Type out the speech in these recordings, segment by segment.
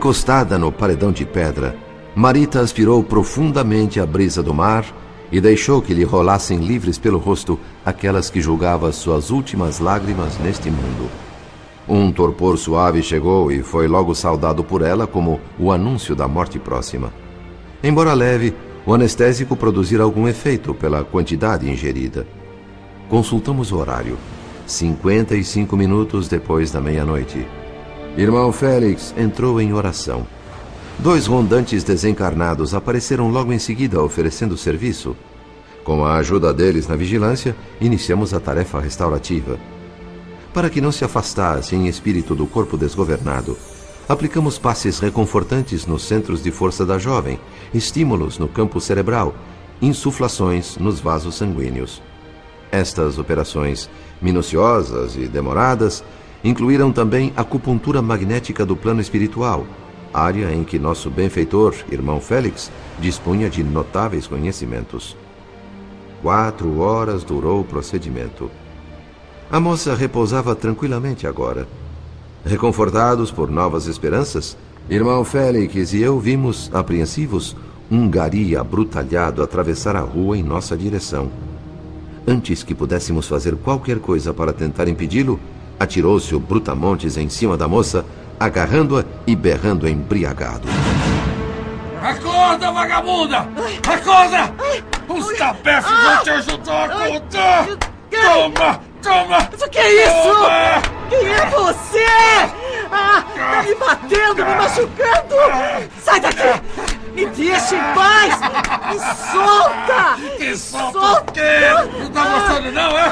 Recostada no paredão de pedra, Marita aspirou profundamente a brisa do mar e deixou que lhe rolassem livres pelo rosto aquelas que julgava suas últimas lágrimas neste mundo. Um torpor suave chegou e foi logo saudado por ela como o anúncio da morte próxima. Embora leve, o anestésico produzir algum efeito pela quantidade ingerida. Consultamos o horário. 55 minutos depois da meia-noite. Irmão Félix entrou em oração. Dois rondantes desencarnados apareceram logo em seguida oferecendo serviço. Com a ajuda deles na vigilância, iniciamos a tarefa restaurativa. Para que não se afastasse em espírito do corpo desgovernado, aplicamos passes reconfortantes nos centros de força da jovem, estímulos no campo cerebral, insuflações nos vasos sanguíneos. Estas operações, minuciosas e demoradas, incluíram também a acupuntura magnética do plano espiritual, área em que nosso benfeitor, irmão Félix, dispunha de notáveis conhecimentos. Quatro horas durou o procedimento. A moça repousava tranquilamente agora. Reconfortados por novas esperanças, irmão Félix e eu vimos, apreensivos, um gari abrutalhado atravessar a rua em nossa direção. Antes que pudéssemos fazer qualquer coisa para tentar impedi-lo, atirou-se o brutamontes em cima da moça, agarrando-a e berrando embriagado. Acorda, vagabunda! Acorda! Os tapefes vão te ajudar a acordar! Toma! Toma! Mas o que é isso? Toma! Quem é você? Ah, tá me batendo, me machucando! Sai daqui! Me deixa em paz! Me solta! Que solta o quê? Não tá gostando não, é?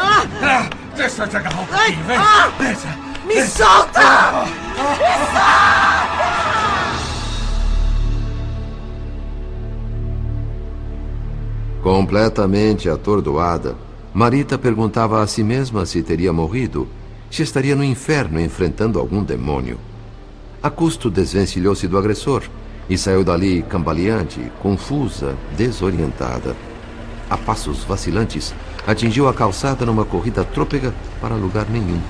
Ah, deixa eu te agarrar um pouquinho, vem! Ah! Deixa! Me solta! Completamente atordoada, Marita perguntava a si mesma se teria morrido, se estaria no inferno enfrentando algum demônio. A custo desvencilhou-se do agressor e saiu dali cambaleante, confusa, desorientada. A passos vacilantes, atingiu a calçada numa corrida trôpega para lugar nenhum.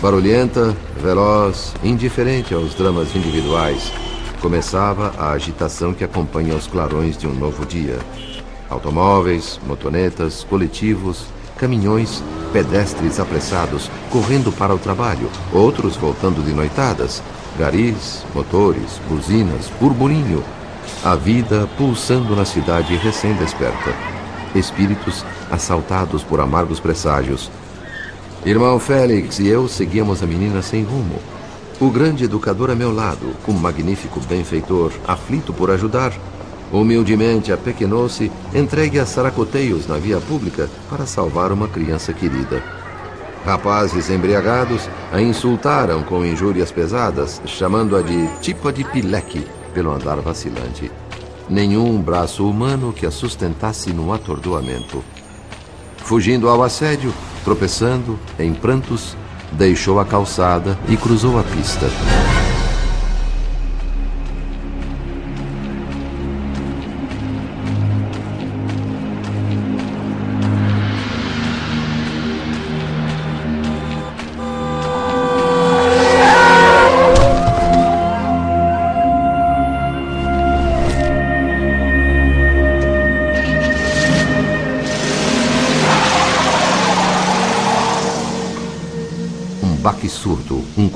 Barulhenta, veloz, indiferente aos dramas individuais, começava a agitação que acompanha os clarões de um novo dia. Automóveis, motonetas, coletivos, caminhões, pedestres apressados, correndo para o trabalho, outros voltando de noitadas, garis, motores, buzinas, burburinho. A vida pulsando na cidade recém-desperta. Espíritos assaltados por amargos presságios. Irmão Félix e eu seguíamos a menina sem rumo. O grande educador a meu lado, o magnífico benfeitor, aflito por ajudar, humildemente apequenou-se, entregue a saracoteios na via pública para salvar uma criança querida. Rapazes embriagados a insultaram com injúrias pesadas, chamando-a de tipa de pileque pelo andar vacilante. Nenhum braço humano que a sustentasse no atordoamento. Fugindo ao assédio, tropeçando, em prantos, deixou a calçada e cruzou a pista.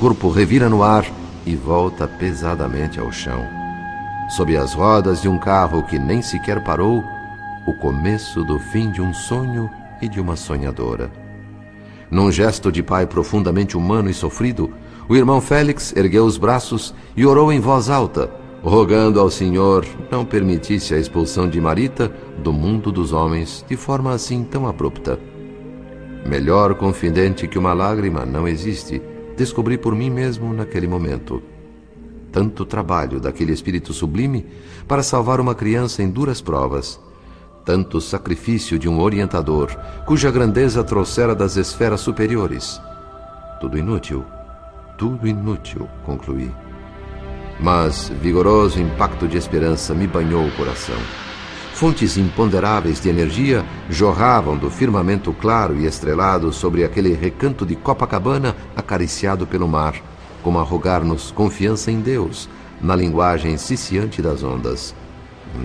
Corpo revira no ar e volta pesadamente ao chão. Sob as rodas de um carro que nem sequer parou, o começo do fim de um sonho e de uma sonhadora. Num gesto de pai profundamente humano e sofrido, o irmão Félix ergueu os braços e orou em voz alta, rogando ao Senhor não permitisse a expulsão de Marita do mundo dos homens de forma assim tão abrupta. Melhor confidente que uma lágrima não existe, descobri por mim mesmo naquele momento. Tanto trabalho daquele espírito sublime para salvar uma criança em duras provas, tanto sacrifício de um orientador cuja grandeza trouxera das esferas superiores. Tudo inútil, tudo inútil, concluí. Mas vigoroso impacto de esperança me banhou o coração. Fontes imponderáveis de energia jorravam do firmamento claro e estrelado sobre aquele recanto de Copacabana acariciado pelo mar, como a rogar-nos confiança em Deus, na linguagem ciciante das ondas.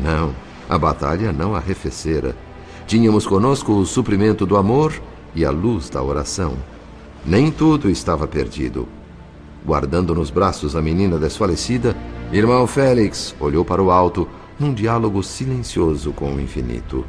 Não, a batalha não arrefecera. Tínhamos conosco o suprimento do amor e a luz da oração. Nem tudo estava perdido. Guardando nos braços a menina desfalecida, irmão Félix olhou para o alto num diálogo silencioso com o infinito.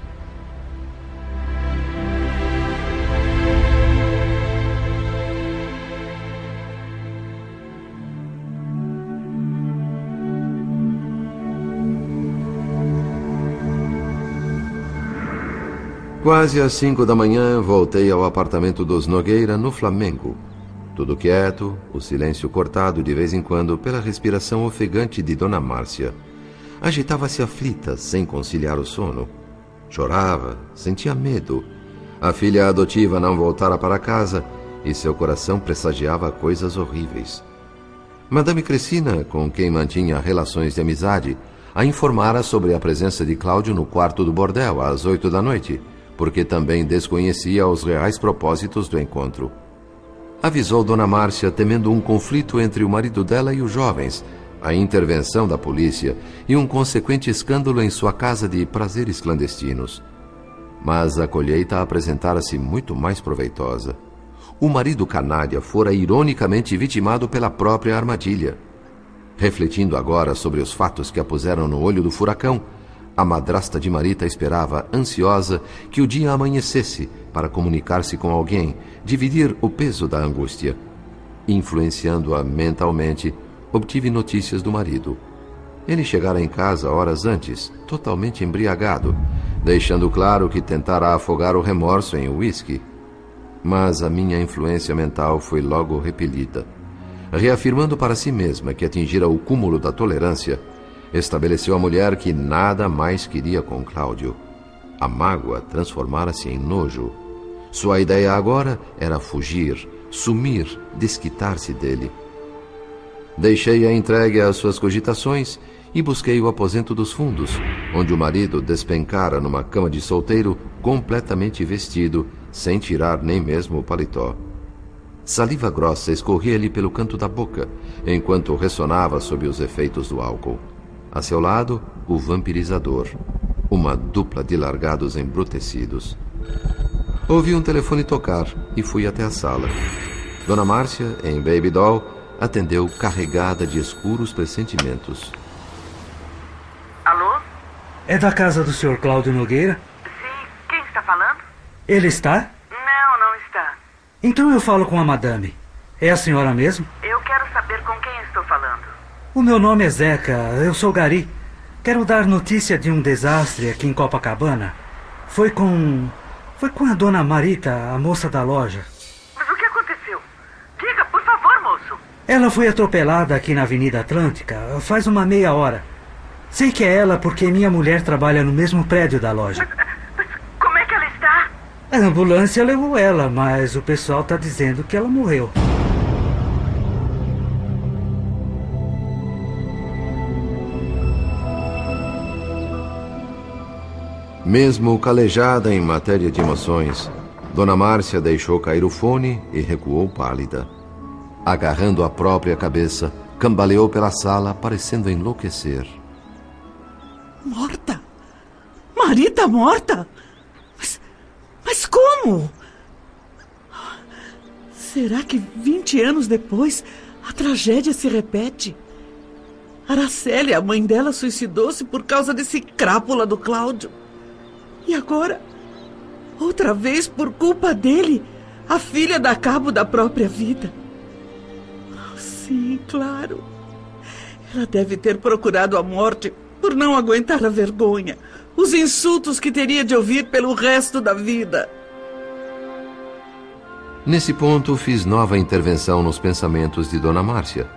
Quase às cinco da manhã, voltei ao apartamento dos Nogueira, no Flamengo. Tudo quieto, o silêncio cortado de vez em quando pela respiração ofegante de Dona Márcia. Agitava-se aflita, sem conciliar o sono. Chorava, sentia medo. A filha adotiva não voltara para casa e seu coração pressagiava coisas horríveis. Madame Crescina, com quem mantinha relações de amizade, a informara sobre a presença de Cláudio no quarto do bordel às oito da noite porque também desconhecia os reais propósitos do encontro. Avisou Dona Márcia temendo um conflito entre o marido dela e os jovens, a intervenção da polícia e um consequente escândalo em sua casa de prazeres clandestinos. Mas a colheita apresentara-se muito mais proveitosa. O marido canalha fora ironicamente vitimado pela própria armadilha. Refletindo agora sobre os fatos que a puseram no olho do furacão, a madrasta de Marita esperava, ansiosa, que o dia amanhecesse para comunicar-se com alguém, dividir o peso da angústia. Influenciando-a mentalmente, obtive notícias do marido. Ele chegara em casa horas antes, totalmente embriagado, deixando claro que tentara afogar o remorso em uísque. Mas a minha influência mental foi logo repelida. Reafirmando para si mesma que atingira o cúmulo da tolerância, estabeleceu a mulher que nada mais queria com Cláudio. A mágoa transformara-se em nojo. Sua ideia agora era fugir, sumir, desquitar-se dele. Deixei-a entregue às suas cogitações e busquei o aposento dos fundos, onde o marido despencara numa cama de solteiro, completamente vestido, sem tirar nem mesmo o paletó. Saliva grossa escorria-lhe pelo canto da boca, enquanto ressonava sob os efeitos do álcool. A seu lado, o vampirizador, uma dupla de largados embrutecidos. Ouvi um telefone tocar e fui até a sala. Dona Márcia, em Baby Doll, atendeu carregada de escuros pressentimentos. Alô? É da casa do Sr. Cláudio Nogueira? Sim. Quem está falando? Ele está? Não, não está. Então eu falo com a madame. É a senhora mesmo? Eu quero saber com quem estou falando. O meu nome é Zeca, eu sou Gari. Quero dar notícia de um desastre aqui em Copacabana. Foi com. Foi com a dona Marita, a moça da loja. Mas o que aconteceu? Diga, por favor, moço. Ela foi atropelada aqui na Avenida Atlântica faz uma meia hora. Sei que é ela porque minha mulher trabalha no mesmo prédio da loja. Mas, mas como é que ela está? A ambulância levou ela, mas o pessoal está dizendo que ela morreu. Mesmo calejada em matéria de emoções, Dona Márcia deixou cair o fone e recuou pálida. Agarrando a própria cabeça, cambaleou pela sala, parecendo enlouquecer. Morta? Marita morta? Mas, mas como? Será que 20 anos depois a tragédia se repete? Araceli, a mãe dela, suicidou-se por causa desse crápula do Cláudio. E agora, outra vez por culpa dele, a filha dá cabo da própria vida. Claro. Ela deve ter procurado a morte por não aguentar a vergonha, os insultos que teria de ouvir pelo resto da vida. Nesse ponto, fiz nova intervenção nos pensamentos de Dona Márcia.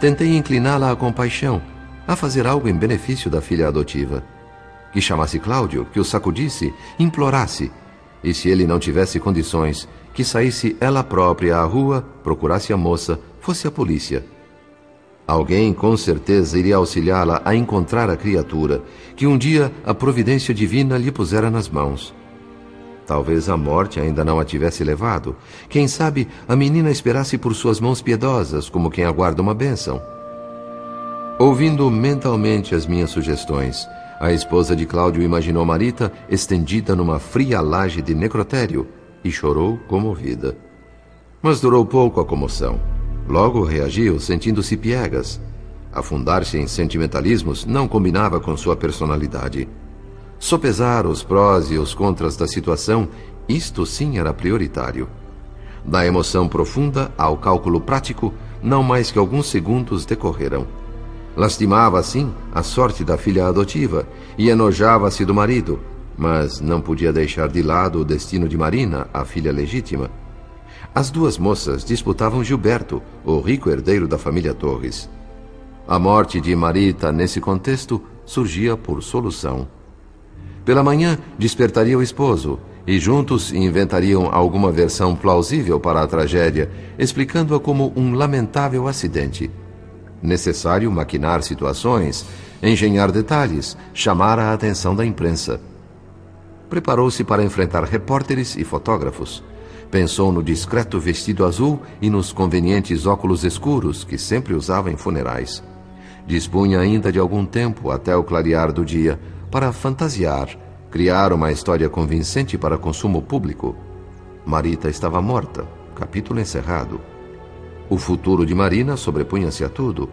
Tentei incliná-la à compaixão, a fazer algo em benefício da filha adotiva que chamasse Cláudio, que o sacudisse, implorasse, e se ele não tivesse condições, que saísse ela própria à rua, procurasse a moça, fosse a polícia. Alguém com certeza iria auxiliá-la a encontrar a criatura que um dia a providência divina lhe pusera nas mãos. Talvez a morte ainda não a tivesse levado. Quem sabe a menina esperasse por suas mãos piedosas, como quem aguarda uma bênção. Ouvindo mentalmente as minhas sugestões, a esposa de Cláudio imaginou Marita estendida numa fria laje de necrotério e chorou comovida. Mas durou pouco a comoção. Logo reagiu, sentindo-se piegas. Afundar-se em sentimentalismos não combinava com sua personalidade. Sopesar os prós e os contras da situação, isto sim era prioritário. Da emoção profunda ao cálculo prático, não mais que alguns segundos decorreram. Lastimava, assim, a sorte da filha adotiva e enojava-se do marido, mas não podia deixar de lado o destino de Marina, a filha legítima. As duas moças disputavam Gilberto, o rico herdeiro da família Torres. A morte de Marita, nesse contexto, surgia por solução. Pela manhã, despertaria o esposo e juntos inventariam alguma versão plausível para a tragédia, explicando-a como um lamentável acidente. Necessário maquinar situações, engenhar detalhes, chamar a atenção da imprensa. Preparou-se para enfrentar repórteres e fotógrafos. Pensou no discreto vestido azul e nos convenientes óculos escuros que sempre usava em funerais. Dispunha ainda de algum tempo até o clarear do dia para fantasiar, criar uma história convincente para consumo público. Marita estava morta, capítulo encerrado. O futuro de Marina sobrepunha-se a tudo.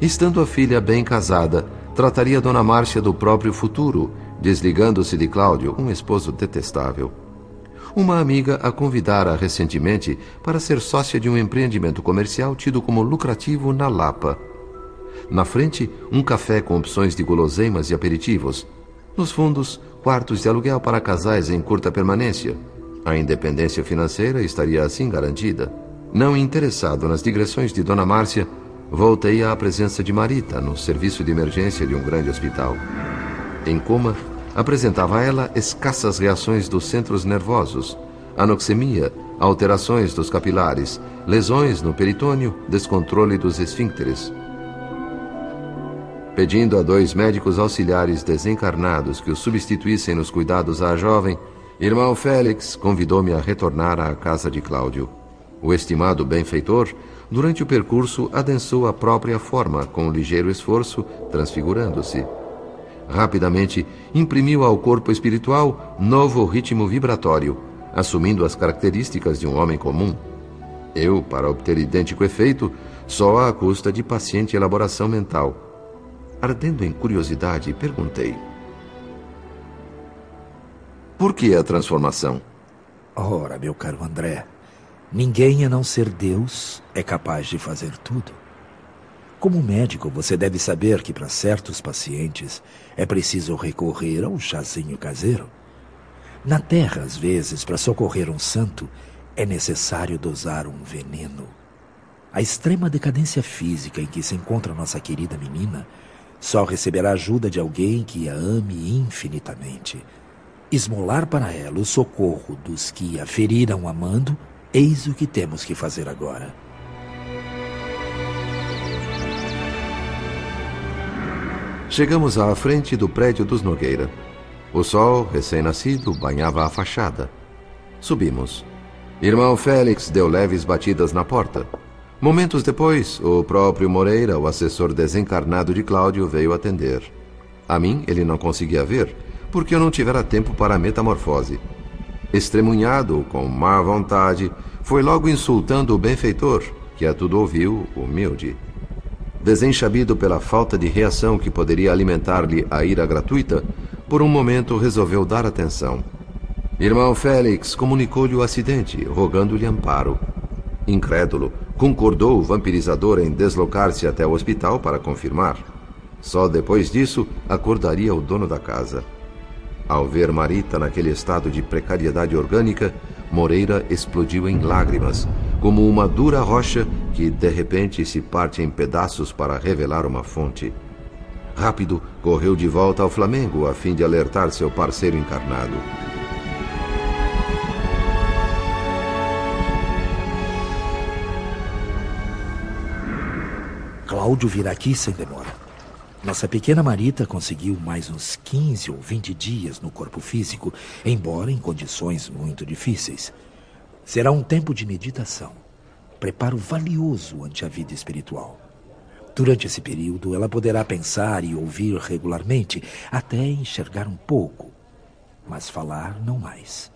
Estando a filha bem casada, trataria Dona Márcia do próprio futuro, desligando-se de Cláudio, um esposo detestável. Uma amiga a convidara recentemente para ser sócia de um empreendimento comercial tido como lucrativo na Lapa. Na frente, um café com opções de guloseimas e aperitivos. Nos fundos, quartos de aluguel para casais em curta permanência. A independência financeira estaria assim garantida. Não interessado nas digressões de Dona Márcia, voltei à presença de Marita no serviço de emergência de um grande hospital. Em coma, apresentava a ela escassas reações dos centros nervosos, anoxemia, alterações dos capilares, lesões no peritônio, descontrole dos esfíncteres. Pedindo a dois médicos auxiliares desencarnados que o substituíssem nos cuidados à jovem, irmão Félix convidou-me a retornar à casa de Cláudio. O estimado benfeitor, durante o percurso, adensou a própria forma com um ligeiro esforço, transfigurando-se. Rapidamente, imprimiu ao corpo espiritual novo ritmo vibratório, assumindo as características de um homem comum. Eu, para obter idêntico efeito, só à custa de paciente elaboração mental. Ardendo em curiosidade, perguntei: Por que a transformação? Ora, meu caro André, Ninguém a não ser Deus é capaz de fazer tudo. Como médico, você deve saber que para certos pacientes é preciso recorrer ao chazinho caseiro. Na Terra, às vezes, para socorrer um santo, é necessário dosar um veneno. A extrema decadência física em que se encontra nossa querida menina só receberá ajuda de alguém que a ame infinitamente. Esmolar para ela o socorro dos que a feriram amando Eis o que temos que fazer agora. Chegamos à frente do prédio dos Nogueira. O sol, recém-nascido, banhava a fachada. Subimos. Irmão Félix deu leves batidas na porta. Momentos depois, o próprio Moreira, o assessor desencarnado de Cláudio, veio atender. A mim ele não conseguia ver, porque eu não tivera tempo para a metamorfose. Estremunhado, com má vontade, foi logo insultando o benfeitor, que a tudo ouviu, humilde. Desenchabido pela falta de reação que poderia alimentar-lhe a ira gratuita, por um momento resolveu dar atenção. Irmão Félix comunicou-lhe o acidente, rogando-lhe amparo. Incrédulo, concordou o vampirizador em deslocar-se até o hospital para confirmar. Só depois disso acordaria o dono da casa. Ao ver Marita naquele estado de precariedade orgânica, Moreira explodiu em lágrimas, como uma dura rocha que de repente se parte em pedaços para revelar uma fonte. Rápido, correu de volta ao Flamengo a fim de alertar seu parceiro encarnado. Cláudio virá aqui sem demora. Nossa pequena Marita conseguiu mais uns 15 ou 20 dias no corpo físico, embora em condições muito difíceis. Será um tempo de meditação, preparo valioso ante a vida espiritual. Durante esse período, ela poderá pensar e ouvir regularmente, até enxergar um pouco, mas falar não mais.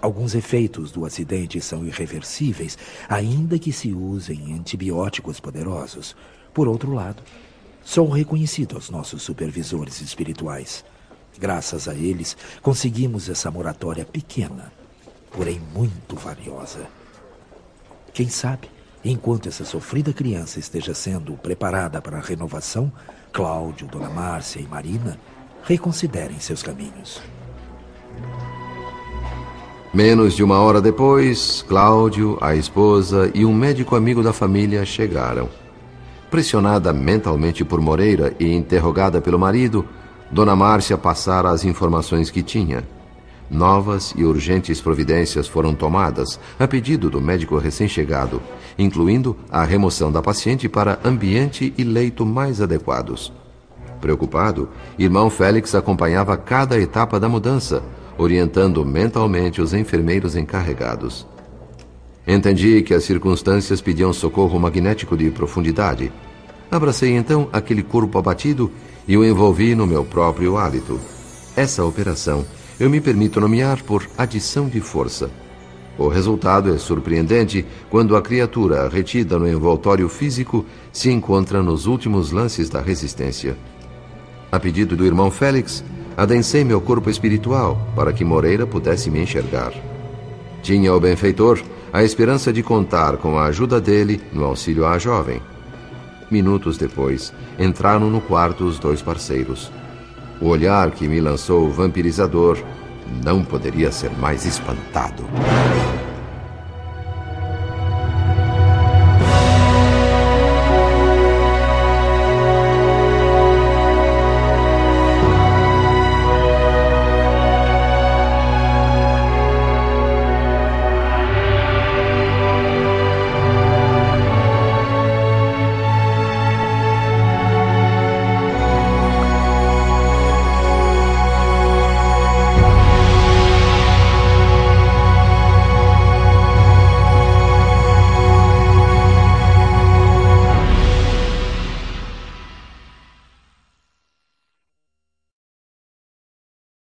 Alguns efeitos do acidente são irreversíveis, ainda que se usem antibióticos poderosos. Por outro lado, sou reconhecido aos nossos supervisores espirituais. Graças a eles, conseguimos essa moratória pequena, porém muito valiosa. Quem sabe, enquanto essa sofrida criança esteja sendo preparada para a renovação, Cláudio, Dona Márcia e Marina reconsiderem seus caminhos. Menos de uma hora depois, Cláudio, a esposa e um médico amigo da família chegaram. Pressionada mentalmente por Moreira e interrogada pelo marido, Dona Márcia passara as informações que tinha. Novas e urgentes providências foram tomadas a pedido do médico recém-chegado, incluindo a remoção da paciente para ambiente e leito mais adequados. Preocupado, irmão Félix acompanhava cada etapa da mudança, orientando mentalmente os enfermeiros encarregados. Entendi que as circunstâncias pediam socorro magnético de profundidade. Abracei então aquele corpo abatido e o envolvi no meu próprio hálito. Essa operação eu me permito nomear por adição de força. O resultado é surpreendente quando a criatura retida no envoltório físico se encontra nos últimos lances da resistência. A pedido do irmão Félix, adensei meu corpo espiritual para que Moreira pudesse me enxergar. Tinha o benfeitor a esperança de contar com a ajuda dele no auxílio à jovem. Minutos depois, entraram no quarto os dois parceiros. O olhar que me lançou o vampirizador não poderia ser mais espantado.